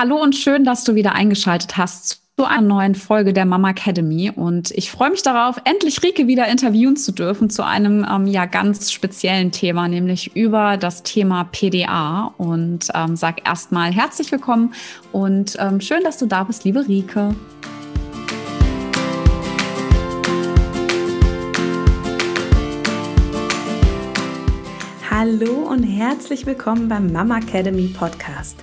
Hallo und schön, dass du wieder eingeschaltet hast zu einer neuen Folge der Mama Academy. Und ich freue mich darauf, endlich Rike wieder interviewen zu dürfen zu einem ähm, ja ganz speziellen Thema, nämlich über das Thema PDA. Und ähm, sag erstmal herzlich willkommen und ähm, schön, dass du da bist, liebe Rike. Hallo und herzlich willkommen beim Mama Academy Podcast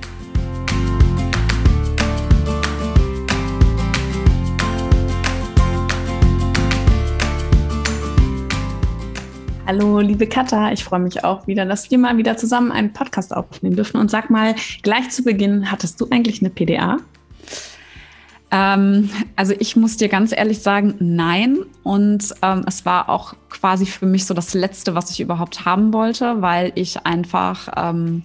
Hallo, liebe Katha, ich freue mich auch wieder, dass wir mal wieder zusammen einen Podcast aufnehmen dürfen. Und sag mal, gleich zu Beginn, hattest du eigentlich eine PDA? Ähm, also ich muss dir ganz ehrlich sagen, nein. Und ähm, es war auch quasi für mich so das Letzte, was ich überhaupt haben wollte, weil ich einfach... Ähm,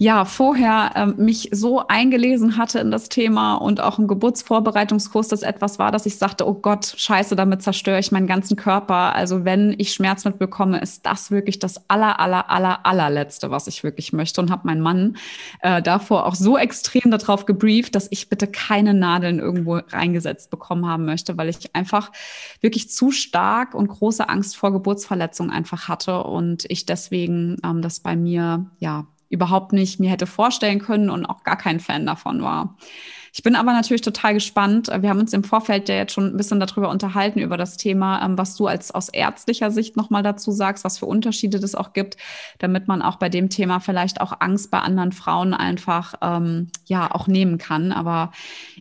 ja vorher ähm, mich so eingelesen hatte in das Thema und auch im Geburtsvorbereitungskurs das etwas war, dass ich sagte, oh Gott, scheiße, damit zerstöre ich meinen ganzen Körper. Also wenn ich Schmerz mitbekomme, ist das wirklich das aller, aller, aller, allerletzte, was ich wirklich möchte. Und habe meinen Mann äh, davor auch so extrem darauf gebrieft, dass ich bitte keine Nadeln irgendwo reingesetzt bekommen haben möchte, weil ich einfach wirklich zu stark und große Angst vor Geburtsverletzungen einfach hatte und ich deswegen ähm, das bei mir ja überhaupt nicht mir hätte vorstellen können und auch gar kein Fan davon war. Ich bin aber natürlich total gespannt. Wir haben uns im Vorfeld ja jetzt schon ein bisschen darüber unterhalten, über das Thema, ähm, was du als aus ärztlicher Sicht nochmal dazu sagst, was für Unterschiede das auch gibt, damit man auch bei dem Thema vielleicht auch Angst bei anderen Frauen einfach ähm, ja auch nehmen kann. Aber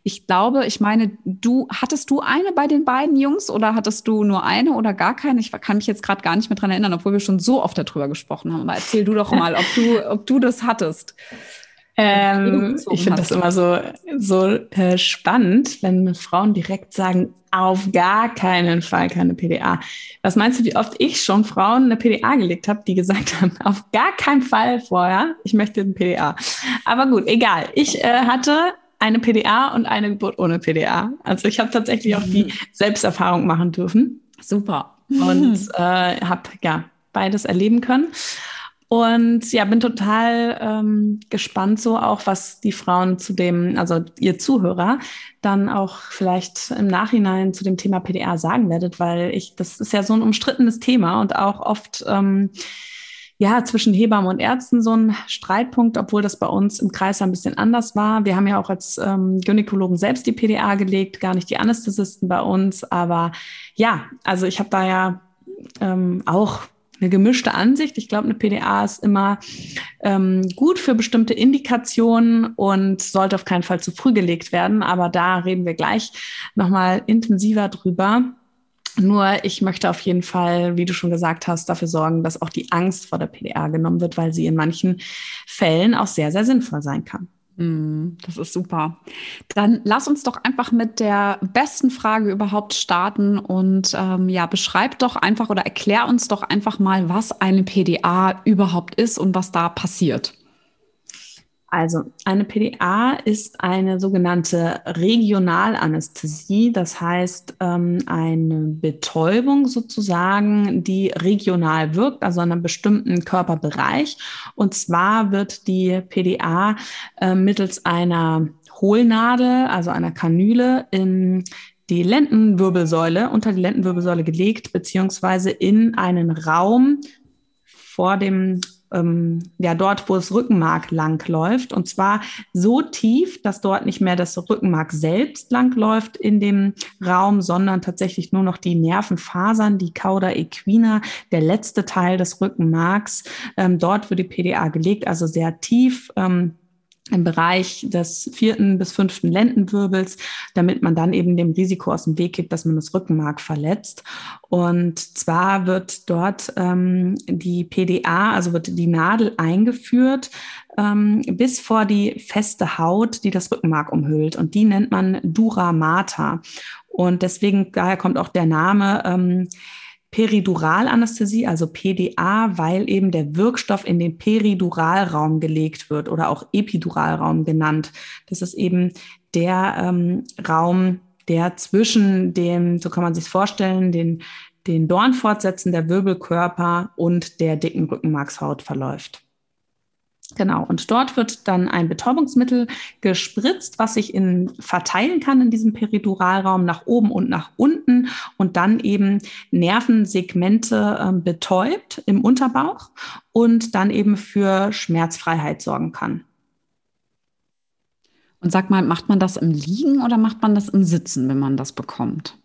ich glaube, ich meine, du hattest du eine bei den beiden Jungs oder hattest du nur eine oder gar keine? Ich kann mich jetzt gerade gar nicht mehr dran erinnern, obwohl wir schon so oft darüber gesprochen haben. Aber erzähl du doch mal, ob du, ob du das hattest. Ähm, ich finde das immer so, so äh, spannend, wenn Frauen direkt sagen, auf gar keinen Fall keine PDA. Was meinst du, wie oft ich schon Frauen eine PDA gelegt habe, die gesagt haben, auf gar keinen Fall vorher, ich möchte eine PDA. Aber gut, egal. Ich äh, hatte eine PDA und eine Geburt ohne PDA. Also ich habe tatsächlich auch die mhm. Selbsterfahrung machen dürfen. Super. Und äh, habe ja beides erleben können. Und ja, bin total ähm, gespannt so auch, was die Frauen zu dem, also ihr Zuhörer, dann auch vielleicht im Nachhinein zu dem Thema PDR sagen werdet, weil ich, das ist ja so ein umstrittenes Thema und auch oft ähm, ja zwischen Hebammen und Ärzten so ein Streitpunkt, obwohl das bei uns im Kreis ein bisschen anders war. Wir haben ja auch als ähm, Gynäkologen selbst die PDA gelegt, gar nicht die Anästhesisten bei uns. Aber ja, also ich habe da ja ähm, auch eine gemischte Ansicht. Ich glaube, eine PDA ist immer ähm, gut für bestimmte Indikationen und sollte auf keinen Fall zu früh gelegt werden. Aber da reden wir gleich nochmal intensiver drüber. Nur ich möchte auf jeden Fall, wie du schon gesagt hast, dafür sorgen, dass auch die Angst vor der PDA genommen wird, weil sie in manchen Fällen auch sehr, sehr sinnvoll sein kann. Mm, das ist super. Dann lass uns doch einfach mit der besten Frage überhaupt starten und ähm, ja, beschreib doch einfach oder erklär uns doch einfach mal, was eine PDA überhaupt ist und was da passiert. Also eine PDA ist eine sogenannte Regionalanästhesie, das heißt ähm, eine Betäubung sozusagen, die regional wirkt, also an einem bestimmten Körperbereich. Und zwar wird die PDA äh, mittels einer Hohlnadel, also einer Kanüle in die Lendenwirbelsäule, unter die Lendenwirbelsäule gelegt, beziehungsweise in einen Raum vor dem ähm, ja dort, wo das Rückenmark langläuft. Und zwar so tief, dass dort nicht mehr das Rückenmark selbst langläuft in dem Raum, sondern tatsächlich nur noch die Nervenfasern, die Cauda equina, der letzte Teil des Rückenmarks. Ähm, dort wird die PDA gelegt, also sehr tief. Ähm, im Bereich des vierten bis fünften Lendenwirbels, damit man dann eben dem Risiko aus dem Weg geht, dass man das Rückenmark verletzt. Und zwar wird dort ähm, die PDA, also wird die Nadel eingeführt ähm, bis vor die feste Haut, die das Rückenmark umhüllt. Und die nennt man Dura Mater. Und deswegen, daher kommt auch der Name. Ähm, Periduralanästhesie, also PDA, weil eben der Wirkstoff in den Periduralraum gelegt wird oder auch Epiduralraum genannt. Das ist eben der ähm, Raum, der zwischen dem, so kann man sich vorstellen, den, den Dornfortsätzen der Wirbelkörper und der dicken Rückenmarkshaut verläuft. Genau, und dort wird dann ein Betäubungsmittel gespritzt, was sich in, verteilen kann in diesem Periduralraum nach oben und nach unten und dann eben Nervensegmente äh, betäubt im Unterbauch und dann eben für Schmerzfreiheit sorgen kann. Und sag mal, macht man das im Liegen oder macht man das im Sitzen, wenn man das bekommt?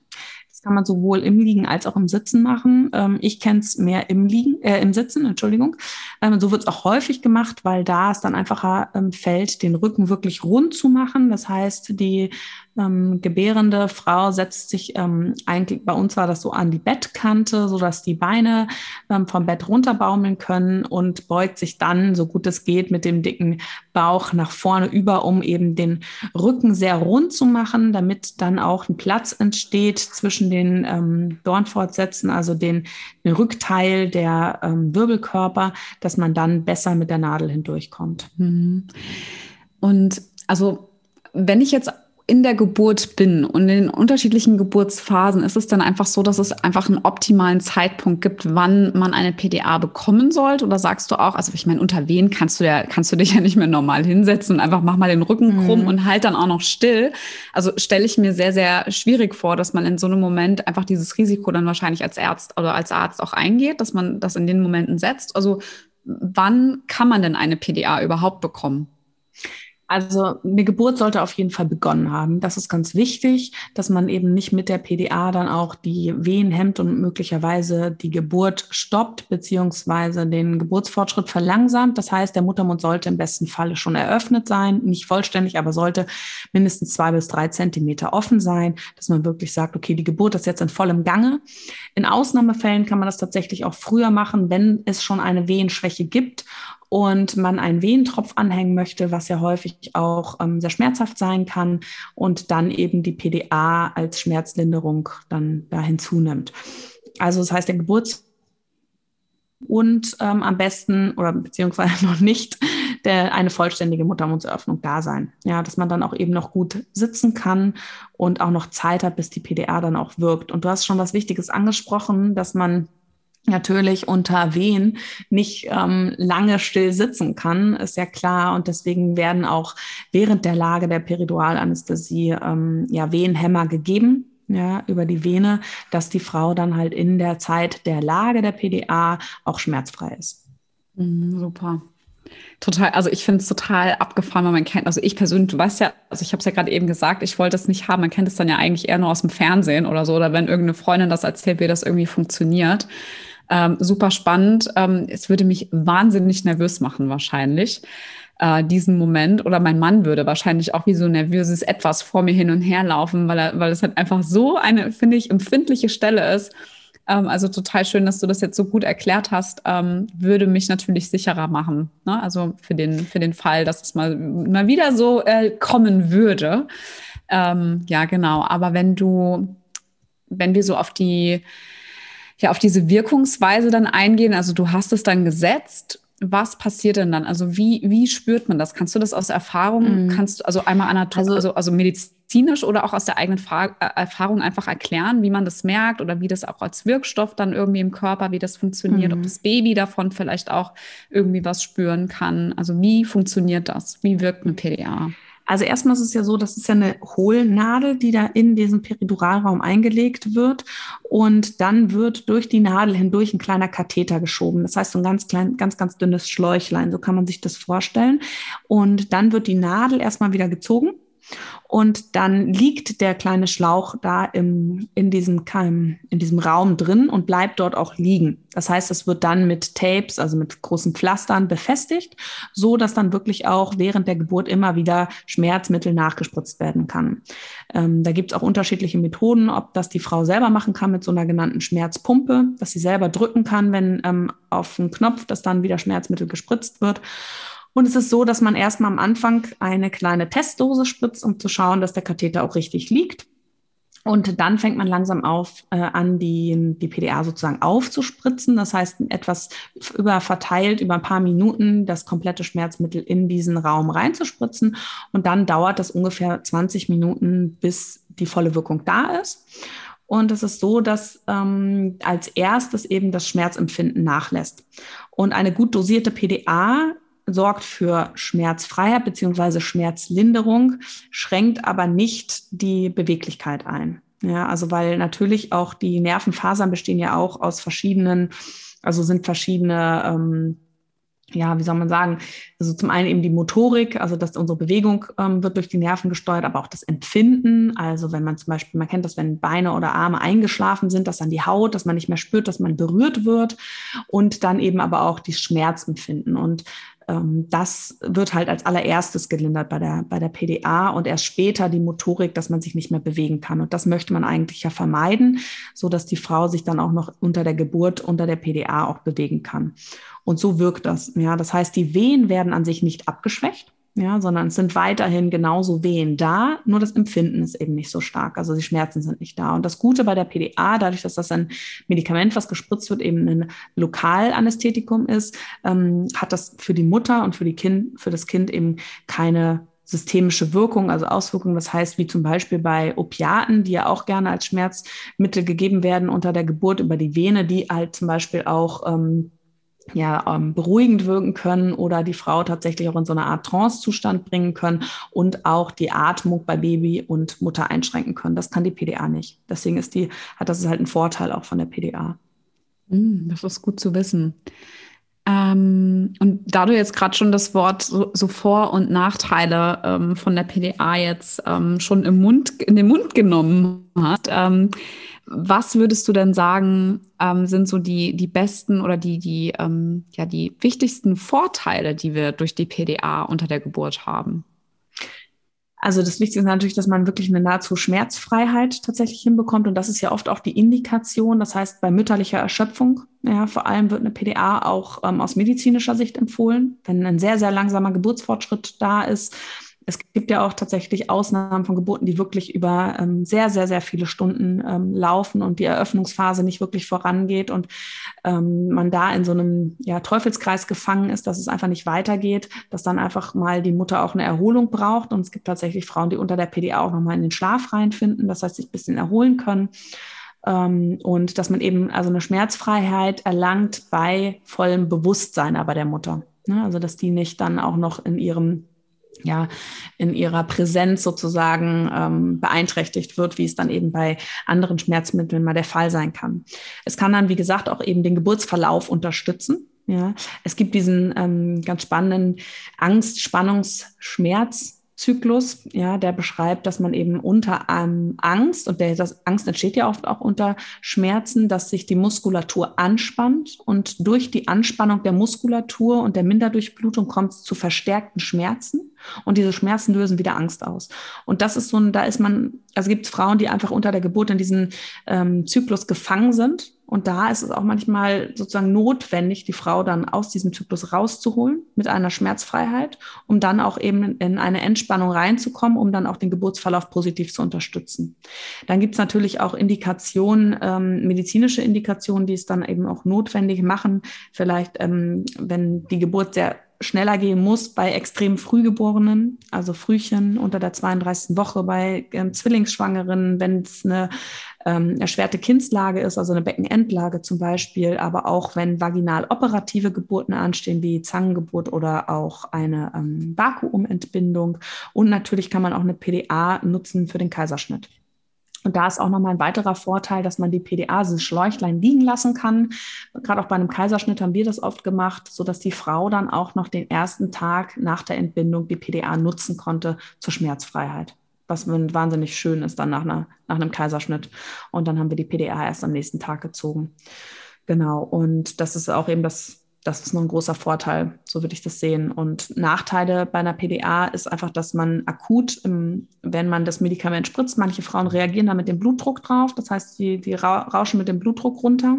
Kann man sowohl im Liegen als auch im Sitzen machen. Ähm, ich kenne es mehr im Liegen, äh, im Sitzen, Entschuldigung. Ähm, so wird es auch häufig gemacht, weil da es dann einfacher ähm, fällt, den Rücken wirklich rund zu machen. Das heißt, die ähm, gebärende Frau setzt sich ähm, eigentlich, bei uns war das so an die Bettkante, so dass die Beine ähm, vom Bett runterbaumeln können und beugt sich dann, so gut es geht, mit dem dicken Bauch nach vorne über, um eben den Rücken sehr rund zu machen, damit dann auch ein Platz entsteht zwischen den ähm, Dornfortsätzen, also den, den Rückteil der ähm, Wirbelkörper, dass man dann besser mit der Nadel hindurchkommt. Mhm. Und also wenn ich jetzt in der Geburt bin und in den unterschiedlichen Geburtsphasen ist es dann einfach so, dass es einfach einen optimalen Zeitpunkt gibt, wann man eine PDA bekommen sollte? Oder sagst du auch, also ich meine, unter wen kannst du ja, kannst du dich ja nicht mehr normal hinsetzen und einfach mach mal den Rücken krumm mhm. und halt dann auch noch still. Also stelle ich mir sehr, sehr schwierig vor, dass man in so einem Moment einfach dieses Risiko dann wahrscheinlich als Arzt oder als Arzt auch eingeht, dass man das in den Momenten setzt. Also wann kann man denn eine PDA überhaupt bekommen? Also eine Geburt sollte auf jeden Fall begonnen haben. Das ist ganz wichtig, dass man eben nicht mit der PDA dann auch die Wehen hemmt und möglicherweise die Geburt stoppt beziehungsweise den Geburtsfortschritt verlangsamt. Das heißt, der Muttermund sollte im besten Falle schon eröffnet sein, nicht vollständig, aber sollte mindestens zwei bis drei Zentimeter offen sein, dass man wirklich sagt, okay, die Geburt ist jetzt in vollem Gange. In Ausnahmefällen kann man das tatsächlich auch früher machen, wenn es schon eine Wehenschwäche gibt und man einen Wehentropf anhängen möchte, was ja häufig auch ähm, sehr schmerzhaft sein kann und dann eben die PDA als Schmerzlinderung dann da hinzunimmt. Also das heißt, der Geburts und ähm, am besten oder beziehungsweise noch nicht der, eine vollständige Muttermundsöffnung da sein. Ja, dass man dann auch eben noch gut sitzen kann und auch noch Zeit hat, bis die PDA dann auch wirkt. Und du hast schon was Wichtiges angesprochen, dass man natürlich unter Wehen nicht ähm, lange still sitzen kann, ist ja klar. Und deswegen werden auch während der Lage der Periduralanästhesie ähm, ja Wehenhämmer gegeben. Ja, über die Vene, dass die Frau dann halt in der Zeit der Lage der PDA auch schmerzfrei ist. Mhm, super. Total, also ich finde es total abgefahren, weil man kennt, also ich persönlich, du weißt ja, also ich habe es ja gerade eben gesagt, ich wollte es nicht haben, man kennt es dann ja eigentlich eher nur aus dem Fernsehen oder so, oder wenn irgendeine Freundin das erzählt, wie das irgendwie funktioniert. Ähm, super spannend. Ähm, es würde mich wahnsinnig nervös machen, wahrscheinlich, äh, diesen Moment. Oder mein Mann würde wahrscheinlich auch wie so nervöses Etwas vor mir hin und her laufen, weil, er, weil es halt einfach so eine, finde ich, empfindliche Stelle ist. Ähm, also total schön, dass du das jetzt so gut erklärt hast. Ähm, würde mich natürlich sicherer machen. Ne? Also für den, für den Fall, dass es mal, mal wieder so äh, kommen würde. Ähm, ja, genau. Aber wenn du, wenn wir so auf die ja auf diese Wirkungsweise dann eingehen. Also du hast es dann gesetzt. Was passiert denn dann? Also wie, wie spürt man das? Kannst du das aus Erfahrung, mm. kannst du also einmal anatomisch, also, also, also medizinisch oder auch aus der eigenen Fa äh, Erfahrung einfach erklären, wie man das merkt oder wie das auch als Wirkstoff dann irgendwie im Körper, wie das funktioniert, mm. ob das Baby davon vielleicht auch irgendwie was spüren kann. Also wie funktioniert das? Wie wirkt eine PDA? Also erstmal ist es ja so, das ist ja eine Hohlnadel, die da in diesen Periduralraum eingelegt wird und dann wird durch die Nadel hindurch ein kleiner Katheter geschoben. Das heißt, so ein ganz klein, ganz, ganz dünnes Schläuchlein, so kann man sich das vorstellen. Und dann wird die Nadel erstmal wieder gezogen und dann liegt der kleine Schlauch da im, in, diesem, in diesem Raum drin und bleibt dort auch liegen. Das heißt, es wird dann mit Tapes, also mit großen Pflastern befestigt, so dass dann wirklich auch während der Geburt immer wieder Schmerzmittel nachgespritzt werden kann. Ähm, da gibt es auch unterschiedliche Methoden, ob das die Frau selber machen kann mit so einer genannten Schmerzpumpe, dass sie selber drücken kann, wenn ähm, auf den Knopf, dass dann wieder Schmerzmittel gespritzt wird. Und es ist so, dass man erstmal am Anfang eine kleine Testdose spritzt, um zu schauen, dass der Katheter auch richtig liegt. Und dann fängt man langsam auf, äh, an, die, die PDA sozusagen aufzuspritzen. Das heißt, etwas über verteilt, über ein paar Minuten das komplette Schmerzmittel in diesen Raum reinzuspritzen. Und dann dauert das ungefähr 20 Minuten, bis die volle Wirkung da ist. Und es ist so, dass ähm, als erstes eben das Schmerzempfinden nachlässt. Und eine gut dosierte PDA sorgt für Schmerzfreiheit beziehungsweise Schmerzlinderung, schränkt aber nicht die Beweglichkeit ein. Ja, also weil natürlich auch die Nervenfasern bestehen ja auch aus verschiedenen, also sind verschiedene ähm, ja, wie soll man sagen, also zum einen eben die Motorik, also dass unsere Bewegung ähm, wird durch die Nerven gesteuert, aber auch das Empfinden. Also wenn man zum Beispiel, man kennt das, wenn Beine oder Arme eingeschlafen sind, dass dann die Haut, dass man nicht mehr spürt, dass man berührt wird und dann eben aber auch die Schmerzempfinden. Und das wird halt als allererstes gelindert bei der, bei der PDA und erst später die Motorik, dass man sich nicht mehr bewegen kann. Und das möchte man eigentlich ja vermeiden, so dass die Frau sich dann auch noch unter der Geburt, unter der PDA auch bewegen kann. Und so wirkt das. Ja, das heißt, die Wehen werden an sich nicht abgeschwächt ja, sondern es sind weiterhin genauso Wehen da, nur das Empfinden ist eben nicht so stark. Also die Schmerzen sind nicht da. Und das Gute bei der PDA, dadurch, dass das ein Medikament, was gespritzt wird, eben ein Lokalanästhetikum ist, ähm, hat das für die Mutter und für, die kind, für das Kind eben keine systemische Wirkung, also Auswirkungen. Das heißt, wie zum Beispiel bei Opiaten, die ja auch gerne als Schmerzmittel gegeben werden unter der Geburt über die Vene, die halt zum Beispiel auch ähm, ja, ähm, beruhigend wirken können oder die Frau tatsächlich auch in so eine Art Trance-Zustand bringen können und auch die Atmung bei Baby und Mutter einschränken können. Das kann die PDA nicht. Deswegen ist die, hat das halt einen Vorteil auch von der PDA. Hm, das ist gut zu wissen. Ähm, und da du jetzt gerade schon das Wort so, so, Vor- und Nachteile ähm, von der PDA jetzt ähm, schon im Mund, in den Mund genommen hast, ähm, was würdest du denn sagen, ähm, sind so die, die besten oder die, die, ähm, ja, die wichtigsten Vorteile, die wir durch die PDA unter der Geburt haben? Also das Wichtigste ist natürlich, dass man wirklich eine nahezu Schmerzfreiheit tatsächlich hinbekommt. Und das ist ja oft auch die Indikation. Das heißt, bei mütterlicher Erschöpfung, ja, vor allem wird eine PDA auch ähm, aus medizinischer Sicht empfohlen. Wenn ein sehr, sehr langsamer Geburtsfortschritt da ist, es gibt ja auch tatsächlich Ausnahmen von Geburten, die wirklich über ähm, sehr, sehr, sehr viele Stunden ähm, laufen und die Eröffnungsphase nicht wirklich vorangeht und ähm, man da in so einem ja, Teufelskreis gefangen ist, dass es einfach nicht weitergeht, dass dann einfach mal die Mutter auch eine Erholung braucht. Und es gibt tatsächlich Frauen, die unter der PDA auch nochmal in den Schlaf reinfinden, das heißt, sich ein bisschen erholen können. Ähm, und dass man eben also eine Schmerzfreiheit erlangt bei vollem Bewusstsein aber der Mutter. Ne? Also dass die nicht dann auch noch in ihrem ja, in ihrer Präsenz sozusagen ähm, beeinträchtigt wird, wie es dann eben bei anderen Schmerzmitteln mal der Fall sein kann. Es kann dann, wie gesagt, auch eben den Geburtsverlauf unterstützen. Ja, es gibt diesen ähm, ganz spannenden Angst, Spannungs, Schmerz Zyklus, ja, der beschreibt, dass man eben unter ähm, Angst, und der, das Angst entsteht ja oft auch unter Schmerzen, dass sich die Muskulatur anspannt und durch die Anspannung der Muskulatur und der Minderdurchblutung kommt es zu verstärkten Schmerzen und diese Schmerzen lösen wieder Angst aus. Und das ist so ein, da ist man, also gibt es Frauen, die einfach unter der Geburt in diesem ähm, Zyklus gefangen sind und da ist es auch manchmal sozusagen notwendig, die Frau dann aus diesem Zyklus rauszuholen mit einer Schmerzfreiheit, um dann auch eben in eine Entspannung reinzukommen, um dann auch den Geburtsverlauf positiv zu unterstützen. Dann gibt es natürlich auch Indikationen, ähm, medizinische Indikationen, die es dann eben auch notwendig machen, vielleicht ähm, wenn die Geburt sehr schneller gehen muss bei extrem Frühgeborenen, also Frühchen unter der 32. Woche, bei ähm, Zwillingsschwangeren, wenn es eine ähm, erschwerte Kindslage ist, also eine Beckenendlage zum Beispiel, aber auch wenn vaginal operative Geburten anstehen, wie Zangengeburt oder auch eine ähm, Vakuumentbindung. Und natürlich kann man auch eine PDA nutzen für den Kaiserschnitt. Und da ist auch nochmal ein weiterer Vorteil, dass man die PDA, dieses Schläuchlein liegen lassen kann. Gerade auch bei einem Kaiserschnitt haben wir das oft gemacht, so dass die Frau dann auch noch den ersten Tag nach der Entbindung die PDA nutzen konnte zur Schmerzfreiheit. Was wahnsinnig schön ist dann nach, einer, nach einem Kaiserschnitt. Und dann haben wir die PDA erst am nächsten Tag gezogen. Genau. Und das ist auch eben das das ist noch ein großer Vorteil, so würde ich das sehen. Und Nachteile bei einer PDA ist einfach, dass man akut, wenn man das Medikament spritzt, manche Frauen reagieren da mit dem Blutdruck drauf. Das heißt, die, die rauschen mit dem Blutdruck runter.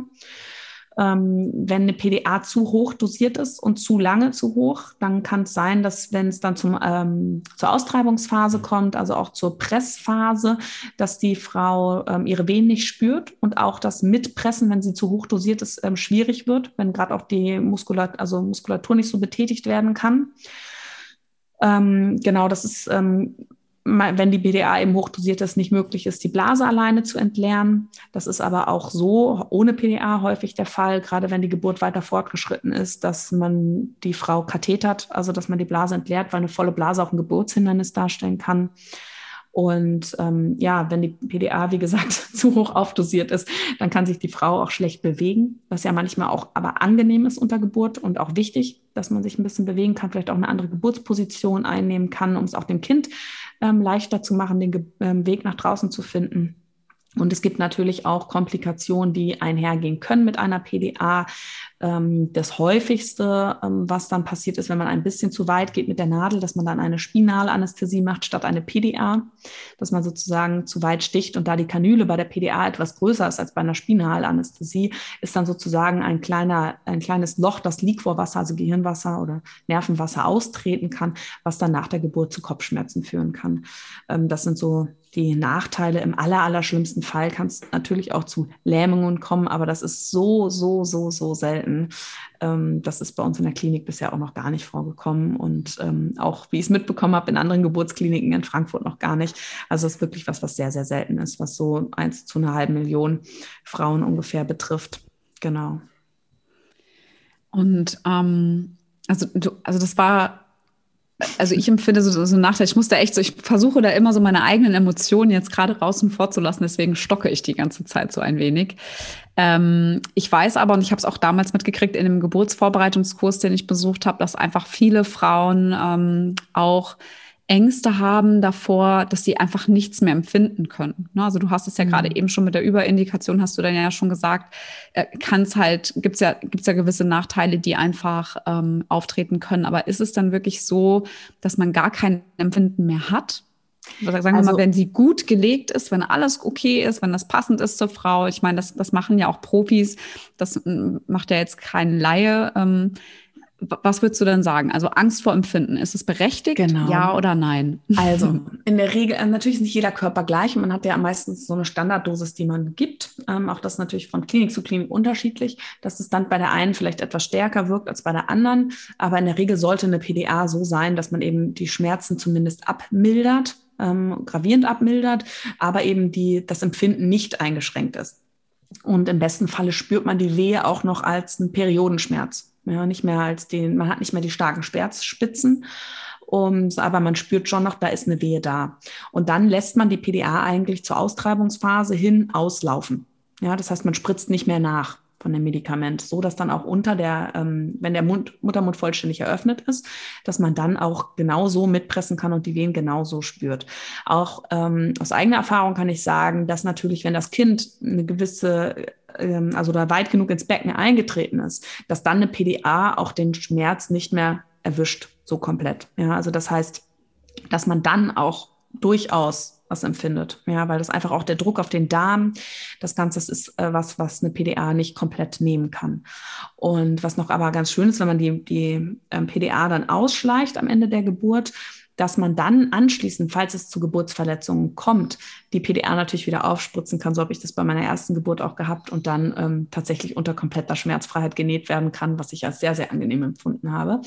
Ähm, wenn eine PDA zu hoch dosiert ist und zu lange zu hoch, dann kann es sein, dass wenn es dann zum, ähm, zur Austreibungsphase kommt, also auch zur Pressphase, dass die Frau ähm, ihre Wehen nicht spürt und auch das Mitpressen, wenn sie zu hoch dosiert ist, ähm, schwierig wird, wenn gerade auch die Muskulatur, also Muskulatur nicht so betätigt werden kann. Ähm, genau, das ist ähm, wenn die BDA eben hochdosiert ist, nicht möglich ist, die Blase alleine zu entleeren. Das ist aber auch so ohne PDA häufig der Fall, gerade wenn die Geburt weiter fortgeschritten ist, dass man die Frau kathetert, also dass man die Blase entleert, weil eine volle Blase auch ein Geburtshindernis darstellen kann. Und ähm, ja, wenn die PDA, wie gesagt, zu hoch aufdosiert ist, dann kann sich die Frau auch schlecht bewegen, was ja manchmal auch aber angenehm ist unter Geburt und auch wichtig, dass man sich ein bisschen bewegen kann, vielleicht auch eine andere Geburtsposition einnehmen kann, um es auch dem Kind ähm, leichter zu machen, den ähm, Weg nach draußen zu finden. Und es gibt natürlich auch Komplikationen, die einhergehen können mit einer PDA. Ähm, das häufigste, ähm, was dann passiert ist, wenn man ein bisschen zu weit geht mit der Nadel, dass man dann eine Spinalanästhesie macht statt eine PDA, dass man sozusagen zu weit sticht und da die Kanüle bei der PDA etwas größer ist als bei einer Spinalanästhesie, ist dann sozusagen ein kleiner, ein kleines Loch, das Liquorwasser, also Gehirnwasser oder Nervenwasser austreten kann, was dann nach der Geburt zu Kopfschmerzen führen kann. Ähm, das sind so die Nachteile. Im aller, aller schlimmsten Fall kann es natürlich auch zu Lähmungen kommen, aber das ist so, so, so, so selten. Ähm, das ist bei uns in der Klinik bisher auch noch gar nicht vorgekommen und ähm, auch, wie ich es mitbekommen habe, in anderen Geburtskliniken in Frankfurt noch gar nicht. Also es ist wirklich was, was sehr, sehr selten ist, was so eins zu einer halben Million Frauen ungefähr betrifft. Genau. Und ähm, also, du, also das war also ich empfinde so, so Nachteil, ich muss da echt so, ich versuche da immer so meine eigenen Emotionen jetzt gerade und vorzulassen, deswegen stocke ich die ganze Zeit so ein wenig. Ähm, ich weiß aber, und ich habe es auch damals mitgekriegt in dem Geburtsvorbereitungskurs, den ich besucht habe, dass einfach viele Frauen ähm, auch Ängste haben davor, dass sie einfach nichts mehr empfinden können. Ne? Also du hast es ja mhm. gerade eben schon mit der Überindikation, hast du dann ja schon gesagt, äh, kann es halt, gibt es ja, gibt's ja gewisse Nachteile, die einfach ähm, auftreten können. Aber ist es dann wirklich so, dass man gar kein Empfinden mehr hat? Sagen wir also, mal, wenn sie gut gelegt ist, wenn alles okay ist, wenn das passend ist zur Frau. Ich meine, das, das machen ja auch Profis. Das macht ja jetzt kein Laie. Ähm, was würdest du denn sagen? Also Angst vor Empfinden, ist es berechtigt? Genau. Ja oder nein? Also in der Regel, äh, natürlich ist nicht jeder Körper gleich. Man hat ja meistens so eine Standarddosis, die man gibt. Ähm, auch das natürlich von Klinik zu Klinik unterschiedlich, dass es dann bei der einen vielleicht etwas stärker wirkt als bei der anderen. Aber in der Regel sollte eine PDA so sein, dass man eben die Schmerzen zumindest abmildert, ähm, gravierend abmildert, aber eben die, das Empfinden nicht eingeschränkt ist. Und im besten Falle spürt man die Wehe auch noch als einen Periodenschmerz. Ja, nicht mehr als den, man hat nicht mehr die starken Sperzspitzen. Und, aber man spürt schon noch, da ist eine Wehe da. Und dann lässt man die PDA eigentlich zur Austreibungsphase hin auslaufen. Ja, das heißt, man spritzt nicht mehr nach von dem Medikament, so dass dann auch unter der, ähm, wenn der Mund, Muttermund vollständig eröffnet ist, dass man dann auch genauso mitpressen kann und die Wehen genauso spürt. Auch ähm, aus eigener Erfahrung kann ich sagen, dass natürlich, wenn das Kind eine gewisse ähm, also da weit genug ins Becken eingetreten ist, dass dann eine PDA auch den Schmerz nicht mehr erwischt, so komplett. Ja, also das heißt, dass man dann auch durchaus was empfindet. Ja, weil das einfach auch der Druck auf den Darm, das Ganze das ist äh, was, was eine PDA nicht komplett nehmen kann. Und was noch aber ganz schön ist, wenn man die, die ähm, PDA dann ausschleicht am Ende der Geburt, dass man dann anschließend, falls es zu Geburtsverletzungen kommt, die PDA natürlich wieder aufspritzen kann. So habe ich das bei meiner ersten Geburt auch gehabt und dann ähm, tatsächlich unter kompletter Schmerzfreiheit genäht werden kann, was ich als sehr, sehr angenehm empfunden habe.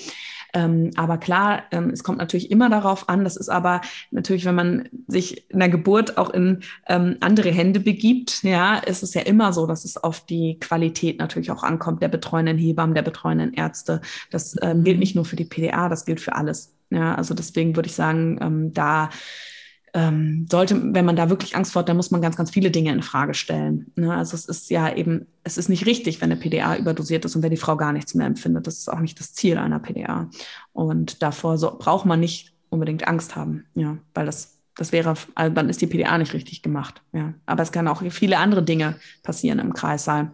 Ähm, aber klar, ähm, es kommt natürlich immer darauf an, das ist aber natürlich, wenn man sich in der Geburt auch in ähm, andere Hände begibt, ja, ist es ja immer so, dass es auf die Qualität natürlich auch ankommt, der betreuenden Hebammen, der betreuenden Ärzte. Das ähm, gilt mhm. nicht nur für die PDA, das gilt für alles. Ja, also deswegen würde ich sagen, ähm, da ähm, sollte, wenn man da wirklich Angst vor hat, dann muss man ganz, ganz viele Dinge in Frage stellen. Ne? Also es ist ja eben, es ist nicht richtig, wenn eine PDA überdosiert ist und wenn die Frau gar nichts mehr empfindet. Das ist auch nicht das Ziel einer PDA. Und davor so, braucht man nicht unbedingt Angst haben, ja, weil das, das wäre, also dann ist die PDA nicht richtig gemacht. Ja. Aber es kann auch viele andere Dinge passieren im Kreissaal.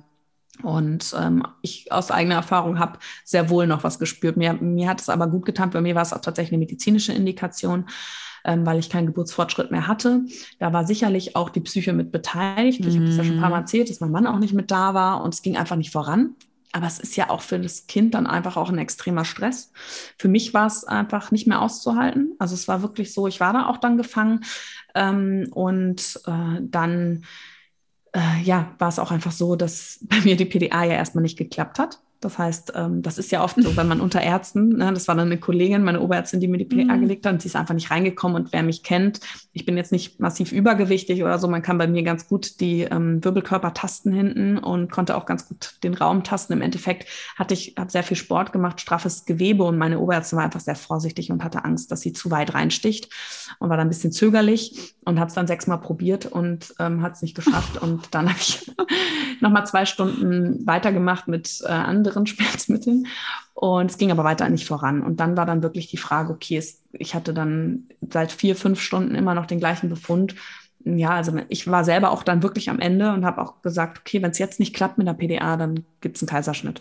Und ähm, ich aus eigener Erfahrung habe sehr wohl noch was gespürt. Mir, mir hat es aber gut getan. Bei mir war es auch tatsächlich eine medizinische Indikation. ähm, weil ich keinen Geburtsfortschritt mehr hatte. Da war sicherlich auch die Psyche mit beteiligt. Ich habe das ja schon ein paar Mal mhm. erzählt, dass mein Mann auch nicht mit da war und es ging einfach nicht voran. Aber es ist ja auch für das Kind dann einfach auch ein extremer Stress. Für mich war es einfach nicht mehr auszuhalten. Also es war wirklich so, ich war da auch dann gefangen. Ähm, und äh, dann äh, ja, war es auch einfach so, dass bei mir die PDA ja erstmal nicht geklappt hat. Das heißt, ähm, das ist ja oft so, wenn man unter Ärzten, ne, das war dann eine Kollegin, meine Oberärztin, die mir die PA mhm. gelegt hat und sie ist einfach nicht reingekommen. Und wer mich kennt, ich bin jetzt nicht massiv übergewichtig oder so, man kann bei mir ganz gut die ähm, Wirbelkörper tasten hinten und konnte auch ganz gut den Raum tasten. Im Endeffekt hatte ich, habe sehr viel Sport gemacht, straffes Gewebe und meine Oberärztin war einfach sehr vorsichtig und hatte Angst, dass sie zu weit reinsticht und war dann ein bisschen zögerlich und hat es dann sechsmal probiert und ähm, hat es nicht geschafft. Und dann habe ich nochmal zwei Stunden weitergemacht mit äh, anderen anderen Schmerzmitteln. Und es ging aber weiter nicht voran. Und dann war dann wirklich die Frage, okay, es, ich hatte dann seit vier, fünf Stunden immer noch den gleichen Befund. Ja, also ich war selber auch dann wirklich am Ende und habe auch gesagt, okay, wenn es jetzt nicht klappt mit der PDA, dann gibt es einen Kaiserschnitt.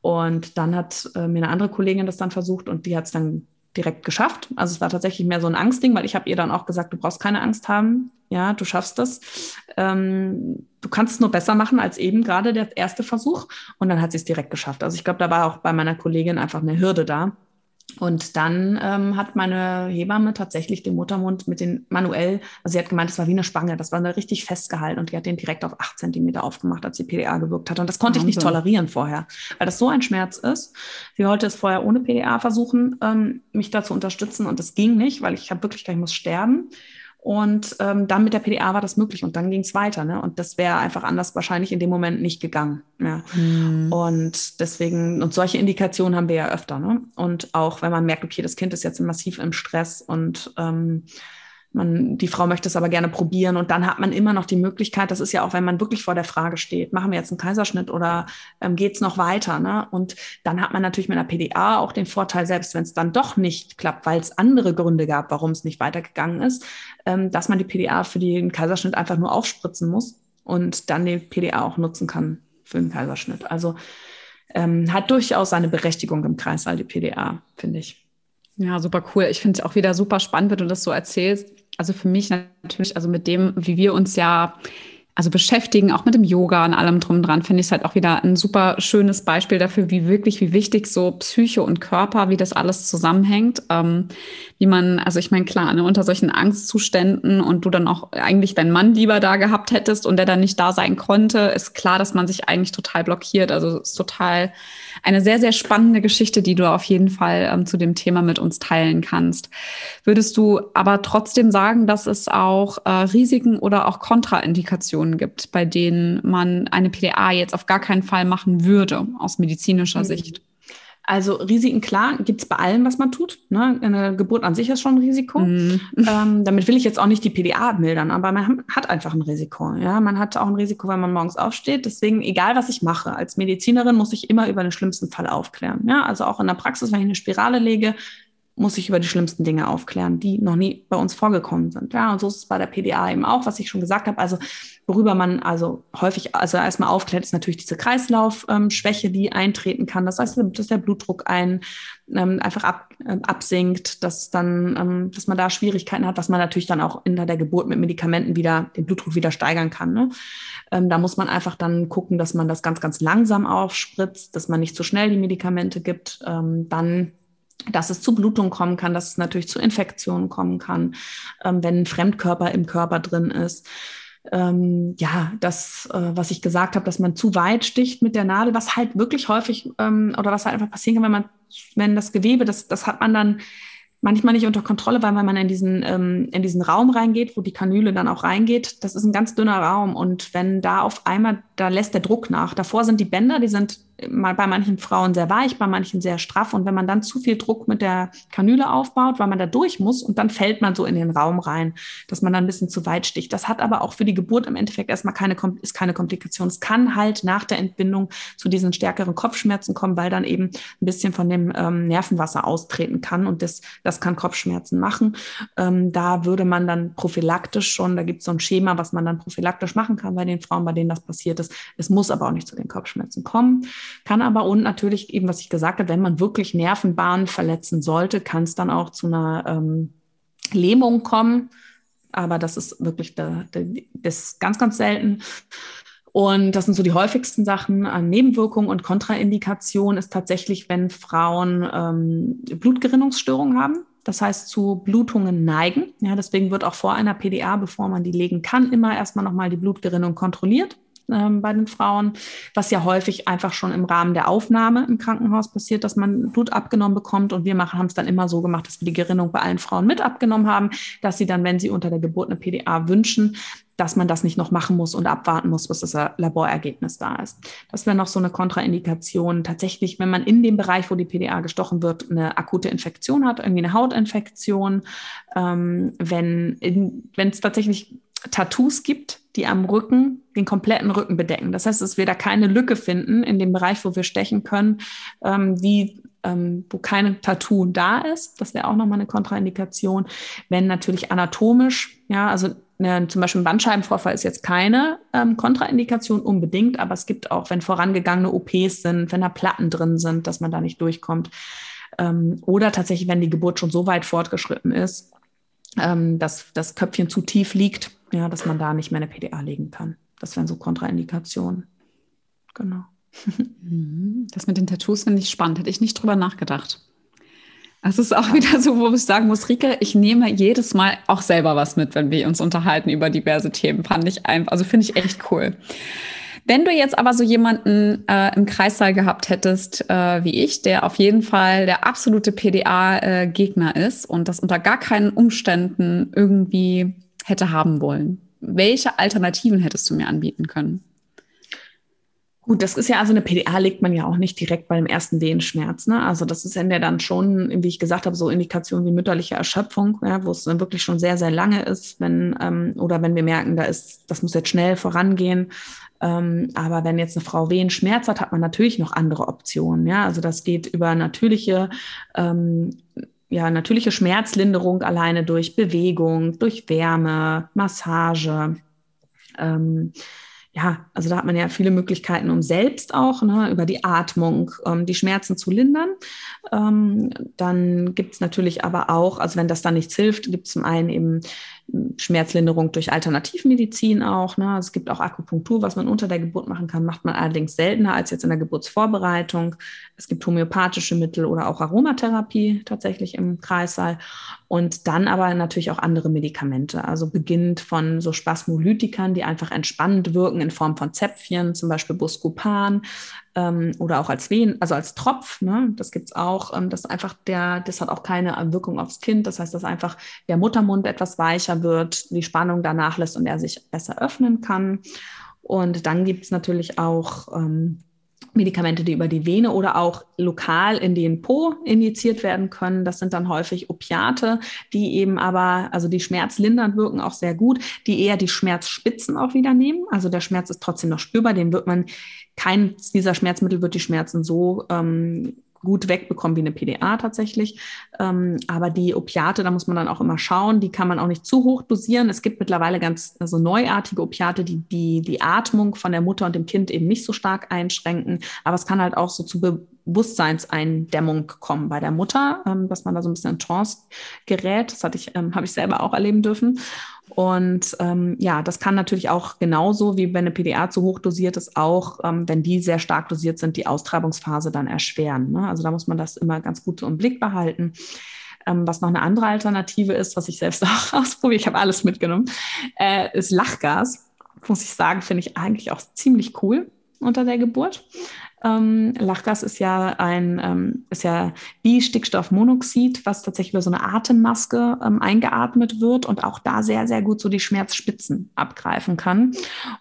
Und dann hat äh, mir eine andere Kollegin das dann versucht und die hat es dann direkt geschafft. Also es war tatsächlich mehr so ein Angstding, weil ich habe ihr dann auch gesagt, du brauchst keine Angst haben. Ja, du schaffst das. Ähm, du kannst es nur besser machen als eben gerade der erste Versuch. Und dann hat sie es direkt geschafft. Also ich glaube, da war auch bei meiner Kollegin einfach eine Hürde da. Und dann ähm, hat meine Hebamme tatsächlich den Muttermund mit den manuell, also sie hat gemeint, es war wie eine Spange, das war richtig festgehalten und die hat den direkt auf acht Zentimeter aufgemacht, als die PDA gewirkt hat. Und das konnte Wahnsinn. ich nicht tolerieren vorher, weil das so ein Schmerz ist. Sie wollte es vorher ohne PDA versuchen, ähm, mich da zu unterstützen und das ging nicht, weil ich habe wirklich gedacht, ich muss sterben. Und ähm, dann mit der PDA war das möglich und dann ging es weiter. Ne? Und das wäre einfach anders wahrscheinlich in dem Moment nicht gegangen. Ja. Mhm. Und deswegen, und solche Indikationen haben wir ja öfter. Ne? Und auch wenn man merkt, okay, das Kind ist jetzt massiv im Stress und ähm, man, die Frau möchte es aber gerne probieren und dann hat man immer noch die Möglichkeit, das ist ja auch, wenn man wirklich vor der Frage steht, machen wir jetzt einen Kaiserschnitt oder ähm, geht es noch weiter? Ne? Und dann hat man natürlich mit einer PDA auch den Vorteil, selbst wenn es dann doch nicht klappt, weil es andere Gründe gab, warum es nicht weitergegangen ist, ähm, dass man die PDA für den Kaiserschnitt einfach nur aufspritzen muss und dann die PDA auch nutzen kann für den Kaiserschnitt. Also ähm, hat durchaus seine Berechtigung im Kreißsaal, die PDA, finde ich. Ja, super cool. Ich finde es auch wieder super spannend, wenn du das so erzählst. Also für mich natürlich, also mit dem, wie wir uns ja also beschäftigen, auch mit dem Yoga und allem drum dran, finde ich es halt auch wieder ein super schönes Beispiel dafür, wie wirklich, wie wichtig so Psyche und Körper, wie das alles zusammenhängt. Ähm, wie man, also ich meine, klar, ne, unter solchen Angstzuständen und du dann auch eigentlich deinen Mann lieber da gehabt hättest und der dann nicht da sein konnte, ist klar, dass man sich eigentlich total blockiert. Also es ist total eine sehr, sehr spannende Geschichte, die du auf jeden Fall ähm, zu dem Thema mit uns teilen kannst. Würdest du aber trotzdem sagen, dass es auch äh, Risiken oder auch Kontraindikationen gibt, bei denen man eine PDA jetzt auf gar keinen Fall machen würde, aus medizinischer mhm. Sicht? Also Risiken, klar, gibt es bei allem, was man tut. Ne? Eine Geburt an sich ist schon ein Risiko. Mm. Ähm, damit will ich jetzt auch nicht die PDA mildern, aber man hat einfach ein Risiko. Ja? Man hat auch ein Risiko, wenn man morgens aufsteht. Deswegen, egal was ich mache, als Medizinerin muss ich immer über den schlimmsten Fall aufklären. Ja? Also auch in der Praxis, wenn ich eine Spirale lege, muss ich über die schlimmsten Dinge aufklären, die noch nie bei uns vorgekommen sind. Ja, und so ist es bei der PDA eben auch, was ich schon gesagt habe. Also worüber man also häufig, also erstmal aufklärt, ist natürlich diese Kreislaufschwäche, die eintreten kann. Das heißt, dass der Blutdruck ein, ähm, einfach ab, äh, absinkt, dass dann, ähm, dass man da Schwierigkeiten hat, was man natürlich dann auch in der Geburt mit Medikamenten wieder den Blutdruck wieder steigern kann. Ne? Ähm, da muss man einfach dann gucken, dass man das ganz, ganz langsam aufspritzt, dass man nicht zu schnell die Medikamente gibt. Ähm, dann dass es zu Blutung kommen kann, dass es natürlich zu Infektionen kommen kann, ähm, wenn ein Fremdkörper im Körper drin ist. Ähm, ja, das, äh, was ich gesagt habe, dass man zu weit sticht mit der Nadel, was halt wirklich häufig ähm, oder was halt einfach passieren kann, wenn man, wenn das Gewebe, das, das hat man dann manchmal nicht unter Kontrolle, weil wenn man in diesen, ähm, in diesen Raum reingeht, wo die Kanüle dann auch reingeht, das ist ein ganz dünner Raum. Und wenn da auf einmal, da lässt der Druck nach. Davor sind die Bänder, die sind bei manchen Frauen sehr weich, bei manchen sehr straff. Und wenn man dann zu viel Druck mit der Kanüle aufbaut, weil man da durch muss und dann fällt man so in den Raum rein, dass man dann ein bisschen zu weit sticht. Das hat aber auch für die Geburt im Endeffekt erstmal keine, ist keine Komplikation. Es kann halt nach der Entbindung zu diesen stärkeren Kopfschmerzen kommen, weil dann eben ein bisschen von dem ähm, Nervenwasser austreten kann und das, das kann Kopfschmerzen machen. Ähm, da würde man dann prophylaktisch schon, da gibt es so ein Schema, was man dann prophylaktisch machen kann bei den Frauen, bei denen das passiert ist. Es muss aber auch nicht zu den Kopfschmerzen kommen. Kann aber und natürlich eben, was ich gesagt habe, wenn man wirklich Nervenbahnen verletzen sollte, kann es dann auch zu einer ähm, Lähmungen kommen. Aber das ist wirklich das ist ganz, ganz selten. Und das sind so die häufigsten Sachen an Nebenwirkungen und Kontraindikationen ist tatsächlich, wenn Frauen ähm, Blutgerinnungsstörungen haben. Das heißt, zu Blutungen neigen. Ja, deswegen wird auch vor einer PDA, bevor man die legen kann, immer erstmal nochmal die Blutgerinnung kontrolliert ähm, bei den Frauen, was ja häufig einfach schon im Rahmen der Aufnahme im Krankenhaus passiert, dass man Blut abgenommen bekommt. Und wir haben es dann immer so gemacht, dass wir die Gerinnung bei allen Frauen mit abgenommen haben, dass sie dann, wenn sie unter der Geburt eine PDA wünschen, dass man das nicht noch machen muss und abwarten muss, bis das Laborergebnis da ist. Das wäre noch so eine Kontraindikation. Tatsächlich, wenn man in dem Bereich, wo die PDA gestochen wird, eine akute Infektion hat, irgendwie eine Hautinfektion, ähm, wenn es tatsächlich Tattoos gibt, die am Rücken, den kompletten Rücken bedecken. Das heißt, dass wir da keine Lücke finden in dem Bereich, wo wir stechen können, ähm, wie, ähm, wo keine Tattoo da ist. Das wäre auch nochmal eine Kontraindikation. Wenn natürlich anatomisch, ja, also eine, zum Beispiel ein Bandscheibenvorfall ist jetzt keine ähm, Kontraindikation unbedingt, aber es gibt auch, wenn vorangegangene OPs sind, wenn da Platten drin sind, dass man da nicht durchkommt. Ähm, oder tatsächlich, wenn die Geburt schon so weit fortgeschritten ist, ähm, dass das Köpfchen zu tief liegt, ja, dass man da nicht mehr eine PDA legen kann. Das wären so Kontraindikationen. Genau. Mhm. Das mit den Tattoos finde ich spannend. Hätte ich nicht drüber nachgedacht. Es ist auch wieder so, wo ich sagen muss, Rike, ich nehme jedes Mal auch selber was mit, wenn wir uns unterhalten über diverse Themen. Fand ich einfach, also finde ich echt cool. Wenn du jetzt aber so jemanden äh, im Kreissaal gehabt hättest äh, wie ich, der auf jeden Fall der absolute PDA-Gegner äh, ist und das unter gar keinen Umständen irgendwie hätte haben wollen, welche Alternativen hättest du mir anbieten können? Gut, das ist ja also eine PDA legt man ja auch nicht direkt beim ersten Wehenschmerz. Ne? Also das ist ja dann schon, wie ich gesagt habe, so Indikationen wie mütterliche Erschöpfung, ja, wo es dann wirklich schon sehr, sehr lange ist, wenn ähm, oder wenn wir merken, da ist, das muss jetzt schnell vorangehen. Ähm, aber wenn jetzt eine Frau Wehenschmerz hat, hat man natürlich noch andere Optionen. Ja, also das geht über natürliche ähm, ja, natürliche Schmerzlinderung alleine durch Bewegung, durch Wärme, Massage. Ähm, ja, also da hat man ja viele Möglichkeiten, um selbst auch ne, über die Atmung ähm, die Schmerzen zu lindern. Ähm, dann gibt es natürlich aber auch, also wenn das dann nichts hilft, gibt es zum einen eben Schmerzlinderung durch Alternativmedizin auch. Ne? Es gibt auch Akupunktur, was man unter der Geburt machen kann, macht man allerdings seltener als jetzt in der Geburtsvorbereitung. Es gibt homöopathische Mittel oder auch Aromatherapie tatsächlich im Kreissaal. Und dann aber natürlich auch andere Medikamente. Also beginnt von so Spasmolytikern, die einfach entspannend wirken in Form von Zäpfchen, zum Beispiel Buscopan, ähm, oder auch als Wehen, also als Tropf. Ne? Das gibt es auch. Ähm, das einfach der, das hat auch keine Wirkung aufs Kind. Das heißt, dass einfach der Muttermund etwas weicher wird, die Spannung danach lässt und er sich besser öffnen kann. Und dann gibt es natürlich auch ähm, Medikamente, die über die Vene oder auch lokal in den Po injiziert werden können. Das sind dann häufig Opiate, die eben aber, also die schmerzlindernd wirken auch sehr gut, die eher die Schmerzspitzen auch wieder nehmen. Also der Schmerz ist trotzdem noch spürbar, den wird man, kein dieser Schmerzmittel wird die Schmerzen so ähm, gut wegbekommen wie eine PDA tatsächlich. Ähm, aber die Opiate, da muss man dann auch immer schauen, die kann man auch nicht zu hoch dosieren. Es gibt mittlerweile ganz also neuartige Opiate, die, die die Atmung von der Mutter und dem Kind eben nicht so stark einschränken. Aber es kann halt auch so zu Bewusstseinseindämmung kommen bei der Mutter, ähm, dass man da so ein bisschen in Trance gerät. Das hatte ich, ähm, habe ich selber auch erleben dürfen. Und ähm, ja, das kann natürlich auch genauso wie wenn eine PDA zu hoch dosiert ist, auch wenn die sehr stark dosiert sind, die Austreibungsphase dann erschweren. Ne? Also da muss man das immer ganz gut im Blick behalten. was noch eine andere Alternative ist, was ich selbst auch ausprobiere, ich habe alles mitgenommen, äh, ist Lachgas. Muss ich sagen, finde ich eigentlich auch ziemlich cool unter der Geburt. Ähm, Lachgas ist ja ein ähm, ist ja wie Stickstoffmonoxid, was tatsächlich über so eine Atemmaske ähm, eingeatmet wird und auch da sehr, sehr gut so die Schmerzspitzen abgreifen kann.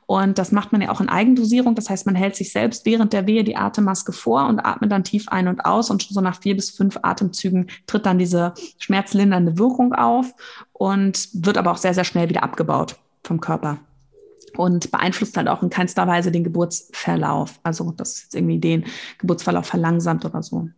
Und das macht man ja auch in Eigendosierung. Das heißt, man hält sich selbst während der Wehe die Atemmaske vor und atmet dann tief ein und aus. Und so nach vier bis fünf Atemzügen tritt dann diese schmerzlindernde Wirkung auf und wird aber auch sehr, sehr schnell wieder abgebaut vom Körper und beeinflusst halt auch in keinster Weise den Geburtsverlauf. Also, dass jetzt irgendwie den Geburtsverlauf verlangsamt oder so.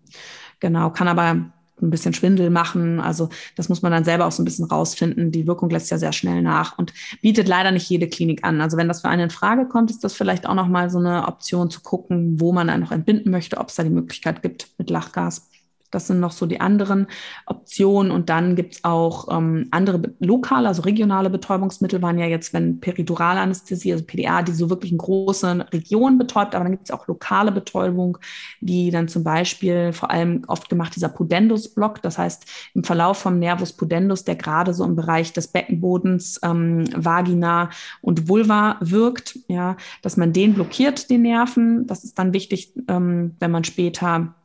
Genau, kann aber ein bisschen Schwindel machen. Also das muss man dann selber auch so ein bisschen rausfinden. Die Wirkung lässt ja sehr schnell nach und bietet leider nicht jede Klinik an. Also wenn das für einen in Frage kommt, ist das vielleicht auch nochmal so eine Option zu gucken, wo man dann noch entbinden möchte, ob es da die Möglichkeit gibt mit Lachgas Das sind noch so die anderen Optionen. Und dann gibt es auch ähm, andere lokale, also regionale Betäubungsmittel, waren ja jetzt, wenn peridurale Anästhesie, also PDA, die so wirklich in großen Regionen betäubt, aber dann gibt es auch lokale Betäubung, wie dann zum Beispiel vor allem oft gemacht dieser Pudendus-Block, das heißt im Verlauf vom Nervus pudendus, der gerade so im Bereich des Beckenbodens, ähm, Vagina und Vulva wirkt, ja, dass man den blockiert, den Nerven. Das ist dann wichtig, ähm, wenn man später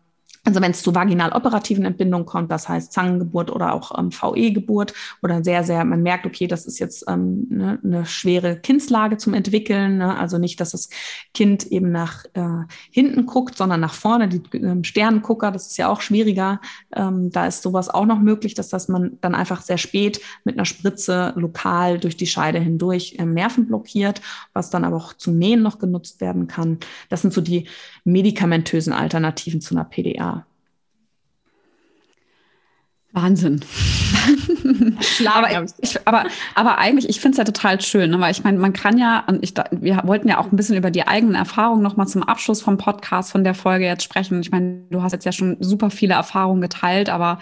also wenn es zu vaginal-operativen Entbindungen kommt, das heißt Zangengeburt oder auch ähm, VE-Geburt oder sehr, sehr, man merkt, okay, das ist jetzt ähm, ne, eine schwere Kindslage zum Entwickeln. Ne? Also nicht, dass das Kind eben nach äh, hinten guckt, sondern nach vorne, die ähm, Sternengucker, das ist ja auch schwieriger. Ähm, da ist sowas auch noch möglich, dass das man dann einfach sehr spät mit einer Spritze lokal durch die Scheide hindurch ähm, Nerven blockiert, was dann aber auch zum Nähen noch genutzt werden kann. Das sind so die medikamentösen Alternativen zu einer PDA. Wahnsinn. aber, ich, aber, aber eigentlich, ich finde es ja total schön, ne? weil ich meine, man kann ja, und ich, wir wollten ja auch ein bisschen über die eigenen Erfahrungen nochmal zum Abschluss vom Podcast, von der Folge jetzt sprechen. Ich meine, du hast jetzt ja schon super viele Erfahrungen geteilt, aber